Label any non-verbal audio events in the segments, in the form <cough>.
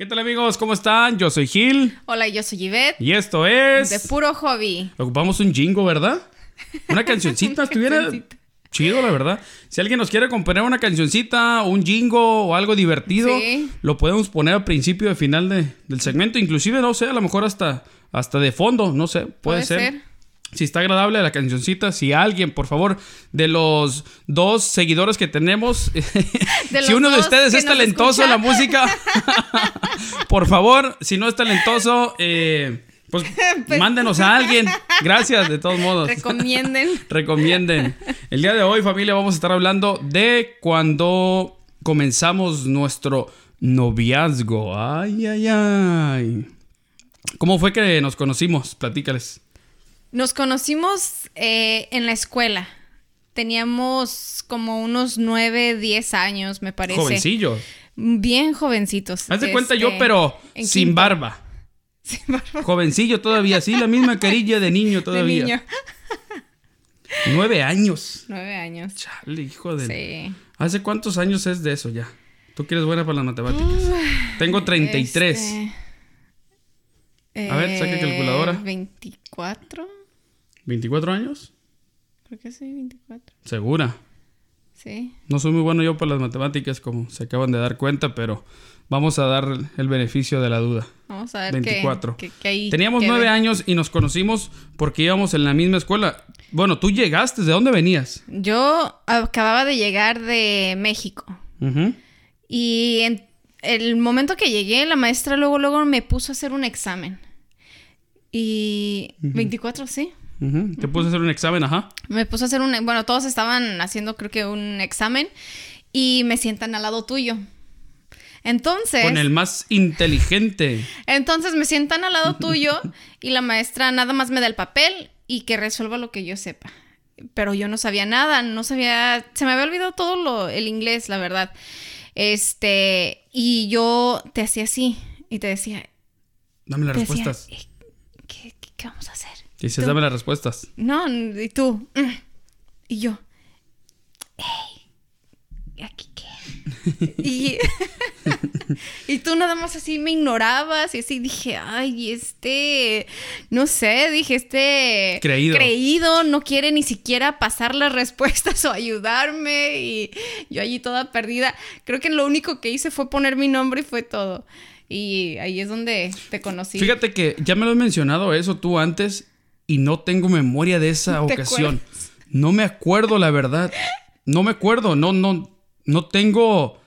¿Qué tal amigos? ¿Cómo están? Yo soy Gil. Hola, yo soy Yvette. Y esto es... De puro hobby. Ocupamos un jingo, ¿verdad? <laughs> Una cancioncita estuviera chido, la verdad. Si alguien nos quiere componer una cancioncita, un jingo o algo divertido, Sí. lo podemos poner al principio y final de- del segmento. Inclusive, no sé, a lo mejor hasta, hasta de fondo, no sé, puede, Puede ser. ser. Si está agradable la cancioncita, si alguien, por favor, de los dos seguidores que tenemos, <laughs> si uno de ustedes es talentoso en la música, <laughs> por favor, si no es talentoso, eh, pues <laughs> Pues- mándenos a alguien. Gracias, de todos modos. Recomienden. Recomienden. El día de hoy, familia, vamos a estar hablando de cuando comenzamos nuestro noviazgo. Ay, ay, ay. ¿Cómo fue que nos conocimos? Platícales. Nos conocimos eh, en la escuela. Teníamos como unos 9, 10 años, me parece. Jovencillo. Bien jovencitos. Haz de cuenta Este, yo, pero en sin quinto. barba. <laughs> Sin barba. Jovencillo todavía, sí, la misma <laughs> carilla de niño De todavía. niño. <laughs> Nueve años. 9 años. Chale, hijo de. Sí. ¿Hace cuántos años es de eso ya? Tú que eres buena para las matemáticas. Tengo 33. Este, A ver, saca eh, calculadora. 24. ¿24 años? Creo que sí, 24. Segura. Sí. No soy muy bueno yo para las matemáticas, como se acaban de dar cuenta, pero vamos a dar el beneficio de la duda. Vamos a ver qué- 24. qué- qué hay Teníamos que nueve años y nos conocimos porque íbamos en la misma escuela. Bueno, tú llegaste, ¿de dónde venías? Yo acababa de llegar de México. Ujú. Y en el momento que llegué, la maestra luego, luego me puso a hacer un examen. Y 24, sí. Te puse a hacer un examen, ajá. Me puso a hacer un... Bueno, todos estaban haciendo creo que un examen y me sientan al lado tuyo. Entonces... Con el más inteligente. Entonces me sientan al lado <laughs> tuyo y la maestra nada más me da el papel y que resuelva lo que yo sepa. Pero yo no sabía nada, no sabía, se me había olvidado todo lo, el inglés, la verdad. Este, y yo te hacía así y te decía, Dame las te respuestas. "Eh, ¿qué, qué, qué vamos a hacer? Dices, tú- dame las respuestas. No, y tú, "Mm". y yo, hey, ¿aquí qué? <laughs> y, <laughs> y tú nada más así me ignorabas y así dije, ay, este, no sé, dije, este... Creído. Creído, no quiere ni siquiera pasar las respuestas <laughs> o ayudarme y yo allí toda perdida. Creo que lo único que hice fue poner mi nombre y fue todo. Y ahí es donde te conocí. Fíjate que ya me lo has mencionado eso tú antes y no tengo memoria de esa ¿Te ocasión. No me acuerdo, la verdad. No me acuerdo. No, no, no tengo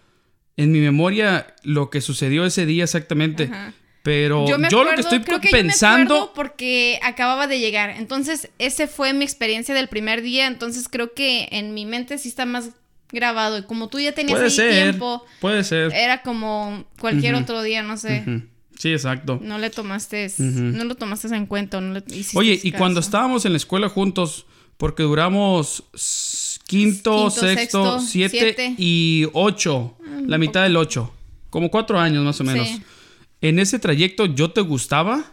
en mi memoria lo que sucedió ese día exactamente. Ajá. Pero yo, me lo que estoy creo que yo me pensando. acuerdo porque acababa de llegar. Entonces, ese fue mi experiencia del primer día. Entonces, creo que en mi mente sí está más grabado. Y como tú ya tenías puede ahí ser. tiempo, Puede ser. era como cualquier otro día, no sé. Sí, exacto. No le tomaste, no lo tomaste en cuenta. No le Oye, y caso. cuando estábamos en la escuela juntos, porque duramos quinto, Quinto, sexto, sexto, siete, siete. y ocho. la mitad del ocho. Como cuatro años más o menos. Sí. En ese trayecto, ¿yo te gustaba?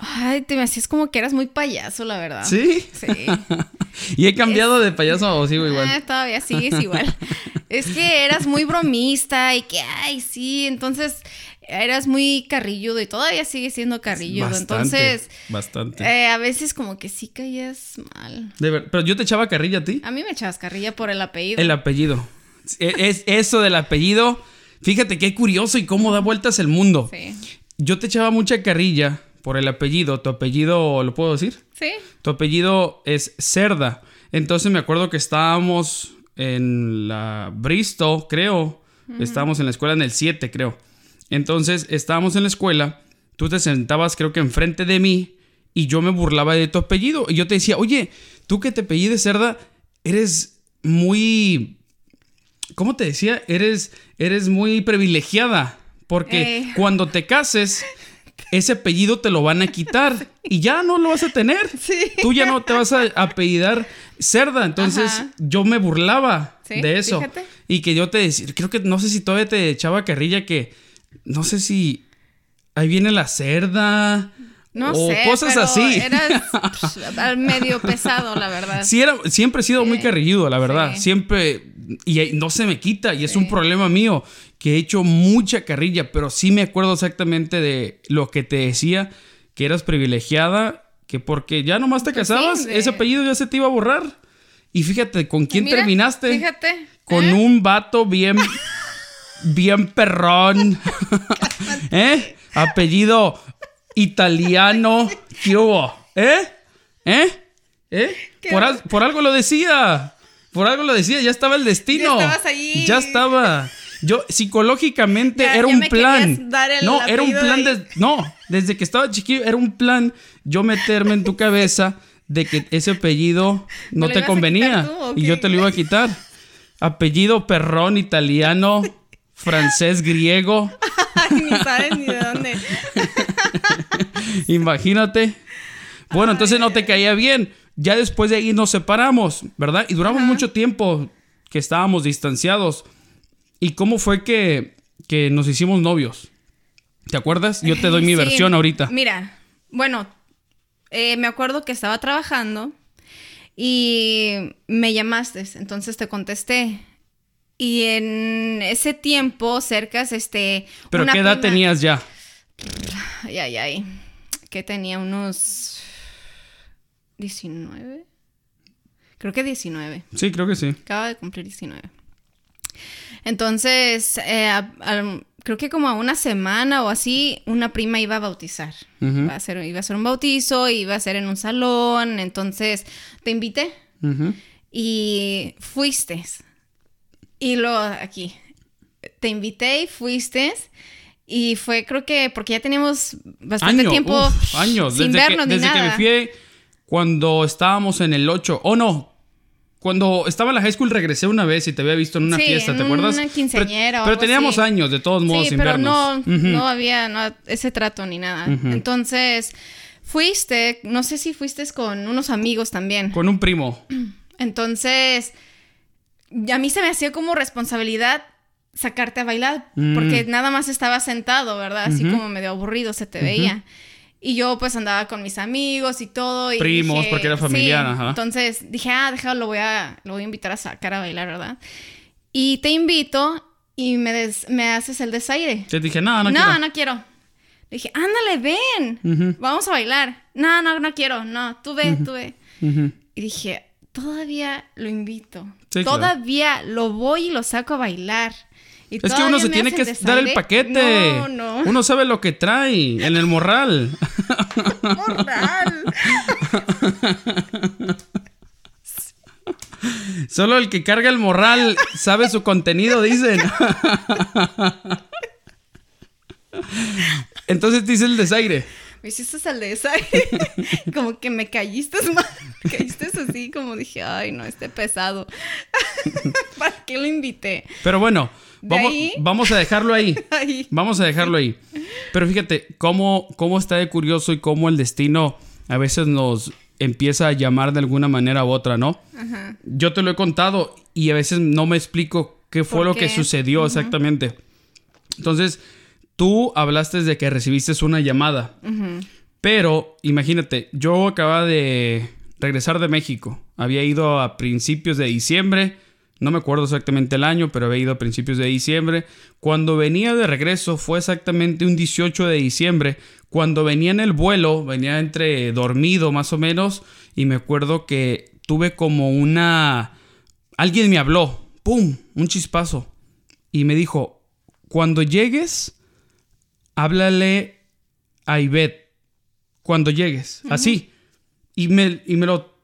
Ay, te me hacías como que eras muy payaso, la verdad. ¿Sí? Sí. <laughs> ¿Y he cambiado de payaso o sigo igual? Ah, todavía sigues igual. <laughs> es que eras muy bromista y que, ay, sí, entonces eras muy carrilludo y todavía sigues siendo carrilludo. Bastante, entonces, Bastante. eh, a veces como que sí caías mal. De ver- Pero yo te echaba carrilla a ti. A mí me echabas carrilla por el apellido. El apellido. E- Es eso del apellido. Fíjate qué curioso y cómo da vueltas el mundo. Sí. Yo te echaba mucha carrilla por el apellido. ¿Tu apellido lo puedo decir? Sí. Tu apellido es Cerda. Entonces me acuerdo que estábamos en la Bristol, creo. Estábamos en la escuela en el 7, creo. Entonces estábamos en la escuela. Tú te sentabas, creo que enfrente de mí. Y yo me burlaba de tu apellido. Y yo te decía, oye, tú que te apellides Cerda, eres muy. ¿Cómo te decía? Eres, eres muy privilegiada. Porque Eh. cuando te cases, ese apellido te lo van a quitar. <laughs> Y ya no lo vas a tener. Sí. Tú ya no te vas a apellidar cerda. Entonces Ajá. yo me burlaba Sí, de eso. fíjate. Y que yo te decía, creo que no sé si todavía te echaba carrilla que no sé si ahí viene la cerda No o sé, cosas pero así. <laughs> Pff, al medio pesado, la verdad. Sí, era, siempre he sido muy carrilludo, la verdad. Sí. Siempre. Y no se me quita. Y es un problema mío. Que he hecho mucha carrilla. Pero sí me acuerdo exactamente de lo que te decía. Que eras privilegiada. Que porque ya nomás te Pues casabas, de- ese apellido ya se te iba a borrar. Y fíjate, ¿con quién Mira, terminaste? Fíjate. Con ¿eh? un vato bien. <laughs> bien perrón. <laughs> ¿Eh? Apellido italiano. <laughs> ¿Qué hubo? ¿Eh? ¿Eh? ¿Eh? Por, al- por algo lo decía. Por algo lo decía. Ya estaba el destino. Ya estabas ahí. Ya estaba. Yo psicológicamente Ya- era ya un me plan. querías dar el no, era un plan de de, no, desde que estaba chiquillo era un plan yo meterme en tu <laughs> cabeza de que ese apellido no te convenía tú, y yo te lo iba a quitar. Apellido perrón italiano, <laughs> francés, griego. Ay, ni sabes ni de dónde. <laughs> Imagínate. Bueno, entonces no te caía bien. Ya después de ahí nos separamos, ¿verdad? Y duramos mucho tiempo que estábamos distanciados. ¿Y cómo fue que, que nos hicimos novios? ¿Te acuerdas? Yo te doy <laughs> mi Sí, versión ahorita. Mira, bueno, eh, me acuerdo que estaba trabajando y me llamaste, entonces te contesté. Y en ese tiempo, cercas, este... ¿Pero una qué edad prima- tenías ya? Ay, ay, ay. Que tenía unos... 19. Creo que 19. Sí, creo que sí. Acaba de cumplir 19. Entonces, eh, a- creo que como a una semana o así, una prima iba a bautizar. Ujú. Iba a hacer, iba a hacer un bautizo, iba a ser en un salón. Entonces, te invité y fuiste. Y luego aquí, te invité y fuiste. Y fue, creo que, porque ya teníamos bastante Año, tiempo uf, años. sin desde vernos que, ni desde que me fui cuando estábamos en el 8. Oh, no. Cuando estaba en la high school regresé una vez y te había visto en una Sí, fiesta, ¿te en acuerdas? una quinceañera Pero, o pero teníamos años, de todos modos, Sí, sin pero vernos. no, no había no, ese trato ni nada. Entonces, fuiste, no sé si fuiste con unos amigos también. Con un primo. <clears throat> Entonces, a mí se me hacía como responsabilidad sacarte a bailar, Mm. porque nada más estaba sentado, ¿verdad? Así Ujú. como medio aburrido se te veía. Y yo pues andaba con mis amigos y todo. Y Primos, dije- porque era familiar, sí. ajá. Entonces dije, ah, déjalo, lo voy a, lo voy a invitar a sacar a bailar, ¿verdad? Y te invito y me, des- me haces el desaire. Te dije, no, no, No, quiero. no quiero. Le dije, ándale, ven. Ujú, Vamos a bailar. No, no, no quiero. No, tú ve, tú ve. Y dije, todavía lo invito. Sí, claro. todavía lo voy y lo saco a bailar. Y Es que uno se tiene que dar el paquete. No, no. Uno sabe lo que trae en el morral. Morral. <laughs> Solo el que carga el morral sabe su contenido, dicen. <laughs> Entonces te hice el desaire. Me hiciste el desaire. <laughs> como que me caíste mal. Caíste así, como dije, ay, no, este pesado. ¿Para qué lo invité? Pero bueno, vamos, ahí- vamos a dejarlo <laughs> ahí. Vamos a dejarlo ahí. Pero fíjate, cómo, cómo está de curioso y cómo el destino a veces nos empieza a llamar de alguna manera u otra, ¿no? Ajá. Yo te lo he contado y a veces no me explico qué fue ¿Por lo que sucedió exactamente. Entonces, tú hablaste de que recibiste una llamada. Pero imagínate, yo acababa de regresar de México. Había ido a principios de diciembre. No me acuerdo exactamente el año, pero había ido a principios de diciembre. Cuando venía de regreso fue exactamente un 18 de diciembre. Cuando venía en el vuelo, venía entre dormido más o menos. Y me acuerdo que tuve como una... Alguien me habló. ¡Pum! Un chispazo. Y me dijo, cuando llegues, háblale a Ivette cuando llegues. Así. Y me, y me lo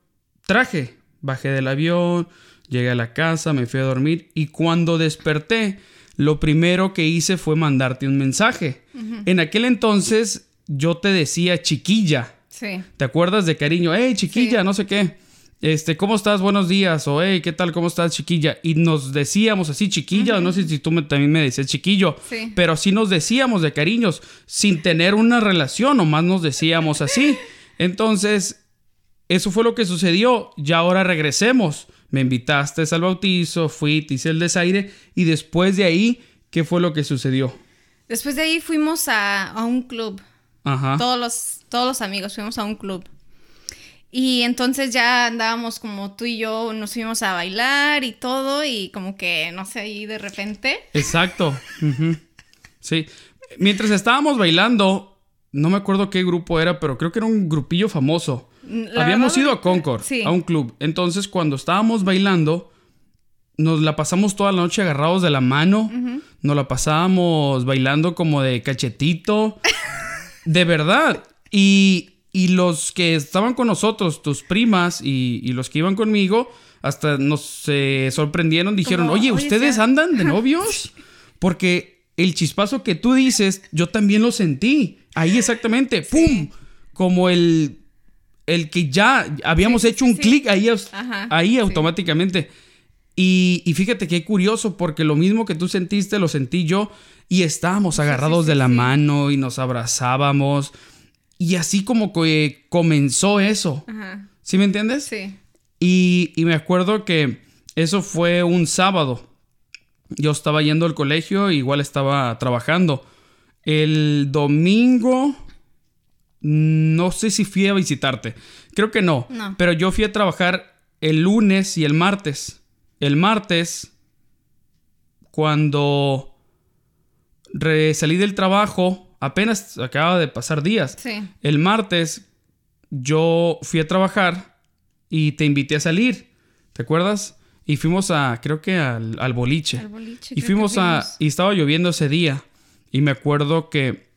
traje. Bajé del avión, llegué a la casa, me fui a dormir. Y cuando desperté, lo primero que hice fue mandarte un mensaje. En aquel entonces yo te decía chiquilla. Sí. ¿Te acuerdas de cariño? Hey, chiquilla, Sí. no sé qué. Este, ¿cómo estás? Buenos días. O hey, ¿qué tal? ¿Cómo estás, chiquilla? Y nos decíamos así, chiquilla. No sé si tú me- también me decías chiquillo. Sí. Pero sí nos decíamos de cariños, sin tener una relación, nomás nos decíamos así. <laughs> Entonces, eso fue lo que sucedió. Ya ahora regresemos. Me invitaste al bautizo, fui, te hice el desaire. Y después de ahí, ¿qué fue lo que sucedió? Después de ahí fuimos a, a un club. Ajá. Todos los, todos los amigos fuimos a un club. Y entonces ya andábamos como tú y yo, nos fuimos a bailar y todo, y como que, no sé, ahí de repente. Exacto. Sí. Mientras estábamos bailando, no me acuerdo qué grupo era, pero creo que era un grupillo famoso. La Habíamos ido a Concord, sí. a un club. Entonces, cuando estábamos bailando, nos la pasamos toda la noche agarrados de la mano. Nos la pasábamos bailando como de cachetito. de verdad. Y, y los que estaban con nosotros, tus primas y, y los que iban conmigo, hasta nos eh, sorprendieron. Dijeron, Como, oye, "Oye, ¿ustedes ya". andan de <laughs> novios? Porque el chispazo que tú dices, yo también lo sentí. Ahí exactamente, ¡pum! Como el, el que ya habíamos Sí, hecho un sí. clic ahí, Ajá, ahí sí. automáticamente. Y, y fíjate qué curioso, porque lo mismo que tú sentiste, lo sentí yo. Y estábamos agarrados de la mano y nos abrazábamos. Y así como que comenzó eso. Ajá. ¿Sí me entiendes? Sí. Y, y me acuerdo que eso fue un sábado. Yo estaba yendo al colegio, igual estaba trabajando. El domingo, no sé si fui a visitarte. Creo que no. No. Pero yo fui a trabajar el lunes y el martes. El martes, cuando salí del trabajo, apenas acaba de pasar días. Sí. El martes yo fui a trabajar y te invité a salir. ¿Te acuerdas? Y fuimos a, creo que al, al boliche. Al boliche, y que fuimos a, fuimos. y estaba lloviendo ese día. Y me acuerdo que,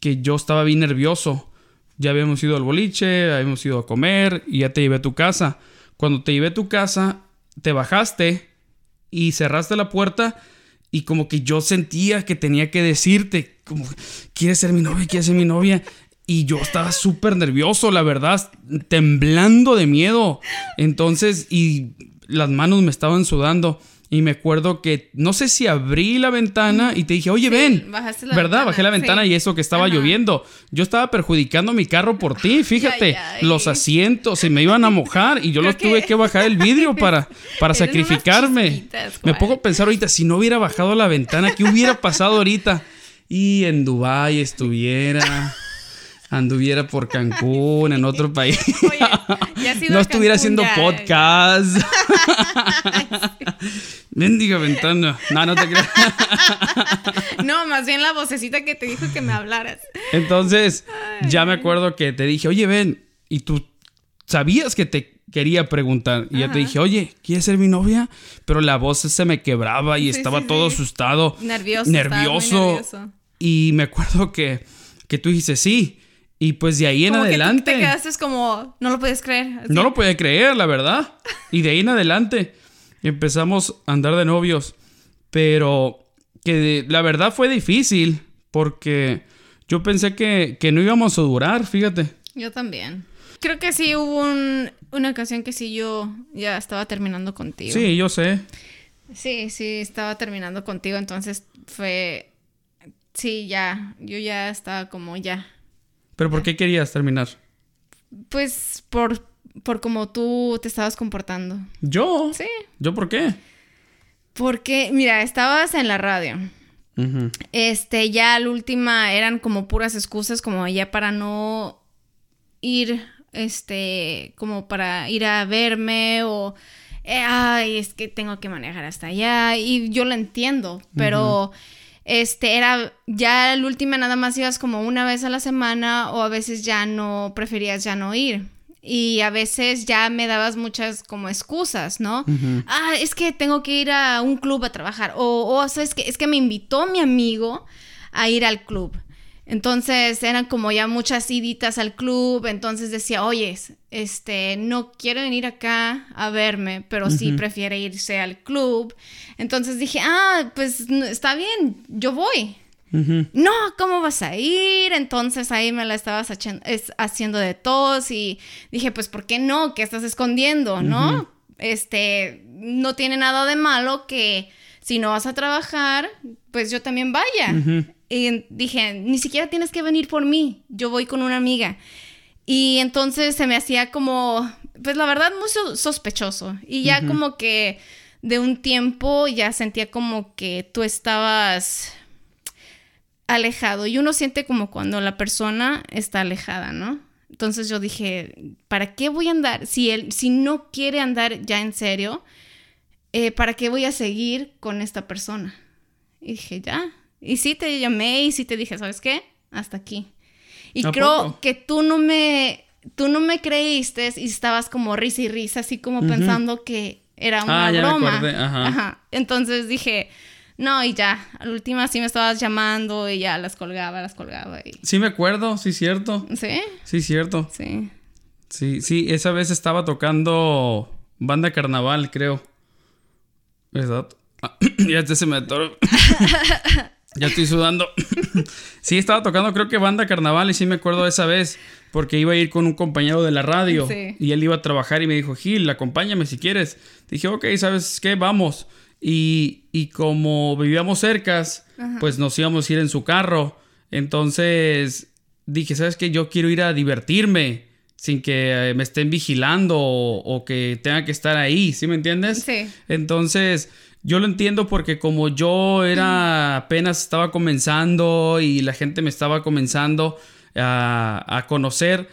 que yo estaba bien nervioso. Ya habíamos ido al boliche, habíamos ido a comer y ya te llevé a tu casa. Cuando te llevé a tu casa, te bajaste y cerraste la puerta y como que yo sentía que tenía que decirte, como, ¿quieres ser mi novia? ¿Quieres ser mi novia? Y yo estaba súper nervioso, la verdad, temblando de miedo. Entonces, y las manos me estaban sudando. Y me acuerdo que, no sé si abrí la ventana y te dije, oye, Sí, ven. bajaste la ¿Verdad? ventana, Bajé la ventana sí. y eso que estaba Ajá. lloviendo. Yo estaba perjudicando mi carro por ti, <laughs> fíjate. Ay, ay. Los asientos se me iban a mojar y yo los tuve que- bajar el vidrio para, <laughs> para Eres sacrificarme. Me pongo a pensar ahorita, si no hubiera bajado la ventana, ¿qué hubiera pasado ahorita? Y en Dubái estuviera, anduviera por Cancún, en otro país. Oye, ya <laughs> no estuviera haciendo ya. podcast. <laughs> <laughs> Mendiga ventana. No, no te creas. No, más bien la vocecita que te dijo que me hablaras. Entonces, ya me acuerdo que te dije, oye, ven, y tú sabías que te quería preguntar. Y ya te dije, oye, ¿quieres ser mi novia? Pero la voz se me quebraba y Sí, estaba sí, todo sí. asustado. Nervioso. nervioso. Y me acuerdo que, que tú dijiste sí. Y pues de ahí en Como que tú adelante. te quedaste como, no lo puedes creer. No lo podía creer, la verdad. <laughs> Y de ahí en adelante empezamos a andar de novios. Pero que la verdad fue difícil porque yo pensé que, que no íbamos a durar, fíjate. Yo también. Creo que sí hubo un- una ocasión que sí yo ya estaba terminando contigo. Sí, yo sé. Sí, sí, estaba terminando contigo, entonces fue... Sí, ya, yo ya estaba como ya. Pero ¿por qué querías terminar? Pues por, por como tú te estabas comportando. Yo. Sí. ¿Yo por qué? Porque, mira, estabas en la radio. Este, ya la última eran como puras excusas, como ya para no ir, este, como para ir a verme o, eh, ay, es que tengo que manejar hasta allá. Y yo lo entiendo, pero, este, era, ya la última nada más ibas como una vez a la semana o a veces ya no, preferías ya no ir. Y a veces ya me dabas muchas como excusas, ¿no? Ah, es que tengo que ir a un club a trabajar. O, o ¿sabes qué? Es que me invitó mi amigo a ir al club. Entonces eran como ya muchas iditas al club. Entonces decía, oye, este, no quiero venir acá a verme, pero sí prefiere irse al club. Entonces dije, ah, pues no, está bien, yo voy. No, ¿cómo vas a ir? Entonces ahí me la estabas es- haciendo de tos y dije, pues, ¿por qué no? ¿Qué estás escondiendo? ¿No? Este, no tiene nada de malo que si no vas a trabajar, pues yo también vaya. Y dije, ni siquiera tienes que venir por mí, yo voy con una amiga. Y entonces se me hacía como, pues la verdad, muy so- sospechoso. Y ya como que de un tiempo ya sentía como que tú estabas alejado y uno siente como cuando la persona está alejada, ¿no? Entonces yo dije, ¿para qué voy a andar? Si él, si no quiere andar ya en serio, eh, ¿para qué voy a seguir con esta persona? Y dije, ya. Y sí te llamé y sí te dije, ¿sabes qué? Hasta aquí. Y creo que tú no me, tú no me creíste y estabas como risa y risa, así como pensando que era una ah, broma. Ajá. Entonces dije, no, y ya, a la última sí me estabas llamando y ya las colgaba, las colgaba. Y... Sí, me acuerdo, sí, cierto. ¿Sí? Sí, cierto. Sí. Sí, sí, esa vez estaba tocando banda carnaval, creo. ¿Verdad? Ah, <clears throat> ya este se me atoró. <laughs> ya estoy sudando. <laughs> sí, estaba tocando, creo que banda carnaval, y sí me acuerdo de esa vez, porque iba a ir con un compañero de la radio. Y él iba a trabajar y me dijo, Gil, acompáñame si quieres. Dije, ok, ¿sabes qué? Vamos. Y, como vivíamos cercas, pues nos íbamos a ir en su carro. Entonces dije, ¿sabes qué? Yo quiero ir a divertirme sin que eh, me estén vigilando o, que tenga que estar ahí, ¿sí me entiendes? Sí. Entonces, yo lo entiendo porque como yo era apenas estaba comenzando y la gente me estaba comenzando a, a conocer,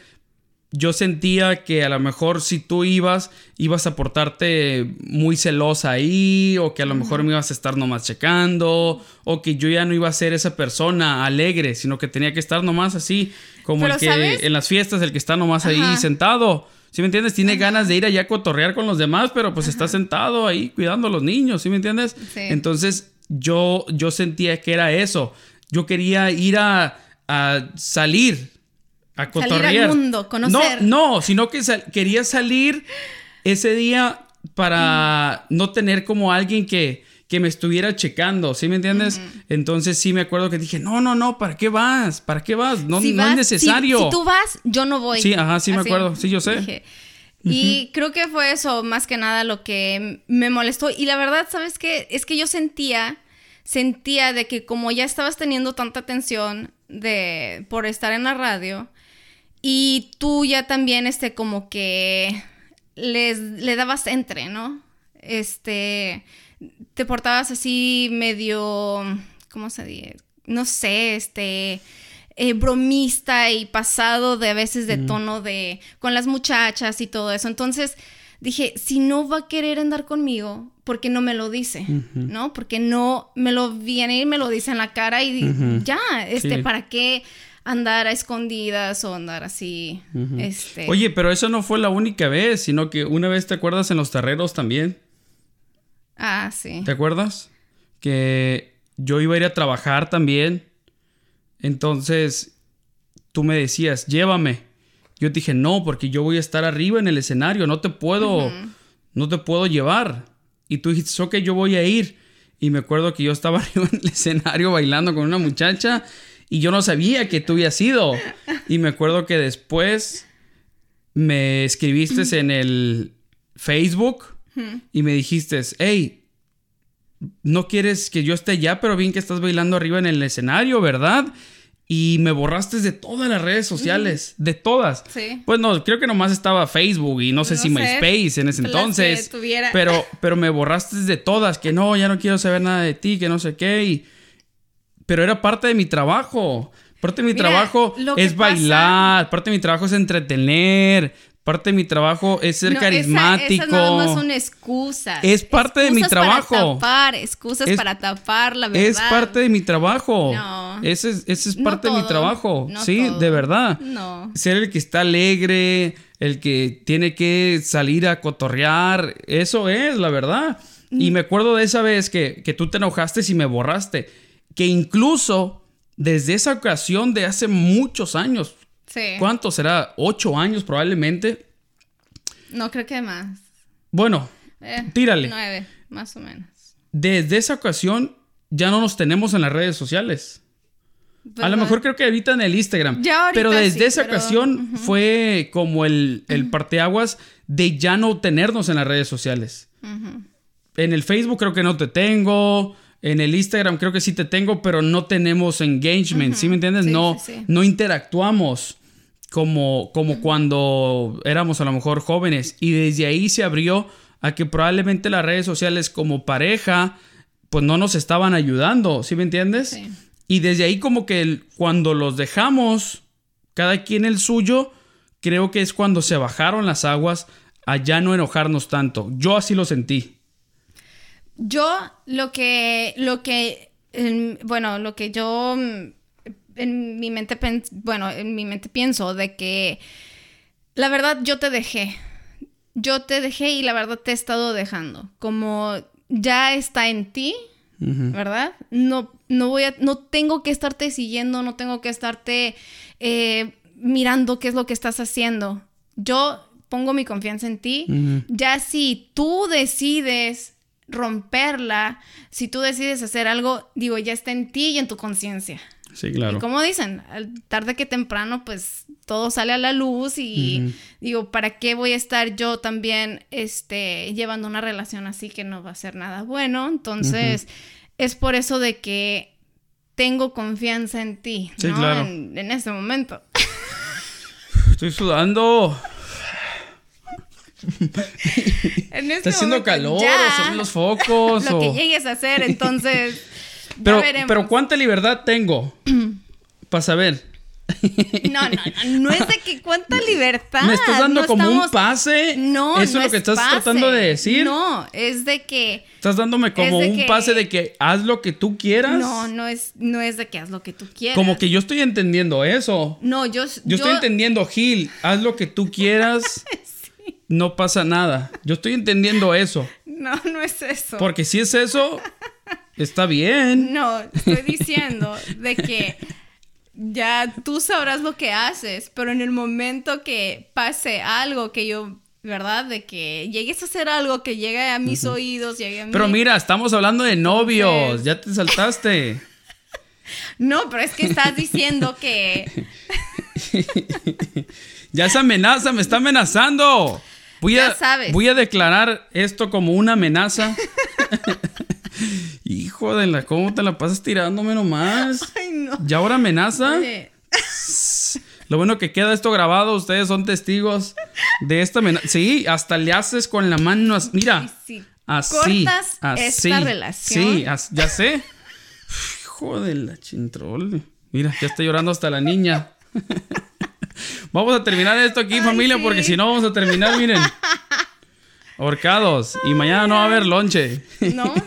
yo sentía que a lo mejor si tú ibas, ibas a portarte muy celosa ahí, o que a lo mejor me ibas a estar nomás checando, o que yo ya no iba a ser esa persona alegre, sino que tenía que estar nomás así, como el que en las fiestas, el que está nomás ahí sentado. ¿Sí me entiendes? Tiene ganas de ir allá a cotorrear con los demás, pero pues está sentado ahí cuidando a los niños, ¿sí me entiendes? Entonces yo, yo sentía que era eso. Yo quería ir a, a salir, a Salir al mundo, conocer. No, no, sino que quería salir ese día para no tener como alguien que, que me estuviera checando, ¿sí me entiendes? Entonces sí me acuerdo que dije, no, no, no, ¿para qué vas? ¿Para qué vas? No, no es necesario. Si, tú vas, yo no voy. Sí, ajá, sí me acuerdo, sí, yo sé. Y creo que fue eso más que nada lo que me molestó. Y la verdad, ¿sabes qué? Es que yo sentía, sentía de que como ya estabas teniendo tanta atención de, por estar en la radio, y tú ya también, este, como que les, le dabas entre, ¿no? Este, te portabas así medio, ¿cómo se dice? No sé, este, eh, bromista y pasado de a veces de tono de, con las muchachas y todo eso. Entonces dije, si no va a querer andar conmigo, ¿por qué no me lo dice? ¿No? Porque no me lo viene y me lo dice en la cara y ya, este, ¿para qué? andar a escondidas o andar así. este... Oye, pero eso no fue la única vez, sino que una vez te acuerdas en los terreros también. Ah, sí. ¿Te acuerdas? Que yo iba a ir a trabajar también. Entonces, tú me decías, llévame. Yo te dije, no, porque yo voy a estar arriba en el escenario, no te puedo, no te puedo llevar. Y tú dijiste, ok, yo voy a ir. Y me acuerdo que yo estaba <laughs> arriba en el escenario bailando con una muchacha y yo no sabía que tú habías ido. Y me acuerdo que después me escribiste en el Facebook y me dijiste, hey, no quieres que yo esté allá, pero bien que estás bailando arriba en el escenario, ¿verdad? Y me borraste de todas las redes sociales, de todas. Sí. Pues no, creo que nomás estaba Facebook y no sé si MySpace en ese entonces. Pero, <laughs> pero me borraste de todas, que no, ya no quiero saber nada de ti, que no sé qué. Y pero era parte de mi trabajo. Parte de mi trabajo es bailar, parte de mi trabajo es entretener, parte de mi trabajo es ser carismático. Esa, no es una excusa. Es parte de mi trabajo. Para tapar, excusas para tapar la verdad. Es parte de mi trabajo. No. Ese es, ese es parte de mi trabajo. sí, de verdad. No. Ser el que está alegre, el que tiene que salir a cotorrear, eso es, la verdad. Y mm. me acuerdo de esa vez que, que tú te enojaste y me borraste que incluso desde esa ocasión de hace muchos años, sí. ¿cuánto será? ¿Ocho años probablemente? No, creo que más. Bueno, eh, tírale. Nueve, más o menos. Desde esa ocasión ya no nos tenemos en las redes sociales. A lo mejor creo que evitan el Instagram. pero desde esa ocasión fue como el, el parteaguas de ya no tenernos en las redes sociales. En el Facebook creo que no te tengo. En el Instagram creo que sí te tengo, pero no tenemos engagement, ¿sí me entiendes? no, no interactuamos como, como cuando éramos a lo mejor jóvenes. Y desde ahí se abrió a que probablemente las redes sociales como pareja, pues no nos estaban ayudando, ¿sí me entiendes? Y desde ahí como que el- cuando los dejamos, cada quien el suyo, creo que es cuando se bajaron las aguas a ya no enojarnos tanto. Yo así lo sentí. Yo lo que, lo que, em, bueno, lo que yo en mi mente, bueno, en mi mente pienso de que la verdad yo te dejé, yo te dejé y la verdad te he estado dejando, como ya está en ti, ¿verdad? No, no voy a, no tengo que estarte siguiendo, no tengo que estarte eh, mirando qué es lo que estás haciendo. Yo pongo mi confianza en ti. Ya si tú decides romperla, si tú decides hacer algo, digo, ya está en ti y en tu conciencia. Sí, claro. Y como dicen, tarde que temprano, pues todo sale a la luz y digo, ¿para qué voy a estar yo también este, llevando una relación así que no va a ser nada bueno? Entonces, es por eso de que tengo confianza en ti, Sí, ¿no? claro. En, en este momento. Estoy sudando. En este Está haciendo momento, calor, ya, o son los focos. <laughs> Lo que llegues a hacer, entonces. Pero, veremos. pero ¿cuánta libertad tengo? <clears throat> Para saber. No, no, no, no es de que cuánta <laughs> libertad. ¿Me estás dando no como un pase? No, ¿Eso no es lo que estás pase. tratando de decir? No, es de que ¿Estás dándome como un que- pase de que haz lo que tú quieras? no, no es, no es de que haz lo que tú quieras. Como que yo estoy entendiendo eso. no, yo, Yo, estoy entendiendo, Gil, haz lo que tú quieras. <laughs> No pasa nada. Yo estoy entendiendo eso. No, no es eso. Porque si es eso, <laughs> está bien. No, estoy diciendo de que ya tú sabrás lo que haces, pero en el momento que pase algo que yo, ¿verdad? De que llegues a hacer algo que llegue a mis oídos, llegue a Pero mí- mira, estamos hablando de novios. Ya te saltaste. <laughs> No, pero es que estás diciendo que <laughs> Ya esa amenaza me está amenazando. Voy a, Ya sabes. voy a declarar esto como una amenaza. <laughs> Hijo de la, ¿cómo te la pasas tirándome nomás? <laughs> Ay, no. ¿Ya ahora amenaza? Oye, <laughs> Lo bueno que queda esto grabado, ustedes son testigos de esta amenaza. Sí, hasta le haces con la mano, mira. si Así. cortas así. esta relación. Sí, ya sé. Hijo de la chintrole. Mira, ya está llorando hasta la niña. <laughs> vamos a terminar esto aquí, Ay, familia, sí. porque si no vamos a terminar, miren. Ahorcados. Y mañana no va a haber lonche. ¿no? <laughs>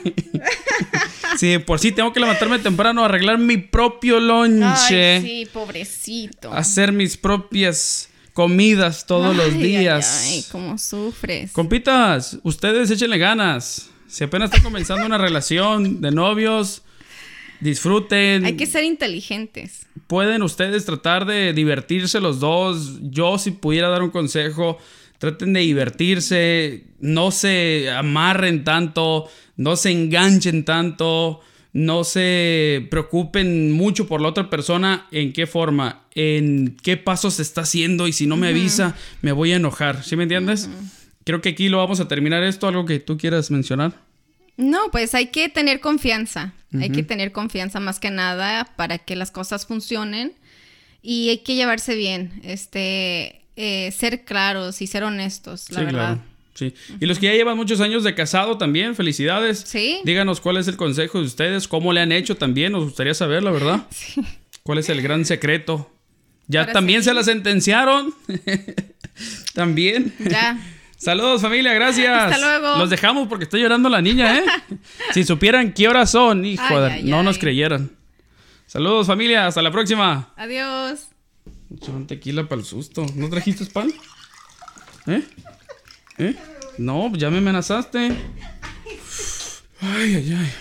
Sí, por sí tengo que levantarme temprano a arreglar mi propio lonche. Ay, sí, pobrecito. Hacer mis propias comidas todos los días. Ay, ay, cómo sufres. Compitas, ustedes échenle ganas. Si apenas está comenzando una relación de novios, disfruten. Hay que ser inteligentes. Pueden ustedes tratar de divertirse los dos. Yo si pudiera dar un consejo, traten de divertirse, no se amarren tanto, no se enganchen tanto, no se preocupen mucho por la otra persona. ¿En qué forma? ¿En qué pasos está haciendo? Y si no me avisa, me voy a enojar. ¿Sí me entiendes? Creo que aquí lo vamos a terminar esto. ¿Algo que tú quieras mencionar? No, pues hay que tener confianza. Hay que tener confianza más que nada para que las cosas funcionen. Y hay que llevarse bien. Este, eh, ser claros y ser honestos, la sí, verdad. claro. Sí. Y los que ya llevan muchos años de casado también, felicidades. Sí. Díganos cuál es el consejo de ustedes, cómo le han hecho también, nos gustaría saber, la verdad. <laughs> ¿Cuál es el gran secreto? ¿Ya también se la sentenciaron? <laughs> también. Ya. <laughs> Saludos familia, gracias. Hasta luego. Los dejamos porque estoy llorando la niña, ¿eh? si supieran qué horas son, hijo, Ay, de- ay, no nos creyeran. Saludos familia, hasta la próxima. Adiós. Echaron tequila para el susto. ¿No trajiste pan? ¿Eh? ¿Eh? No, ya me amenazaste. Ay, ay, ay.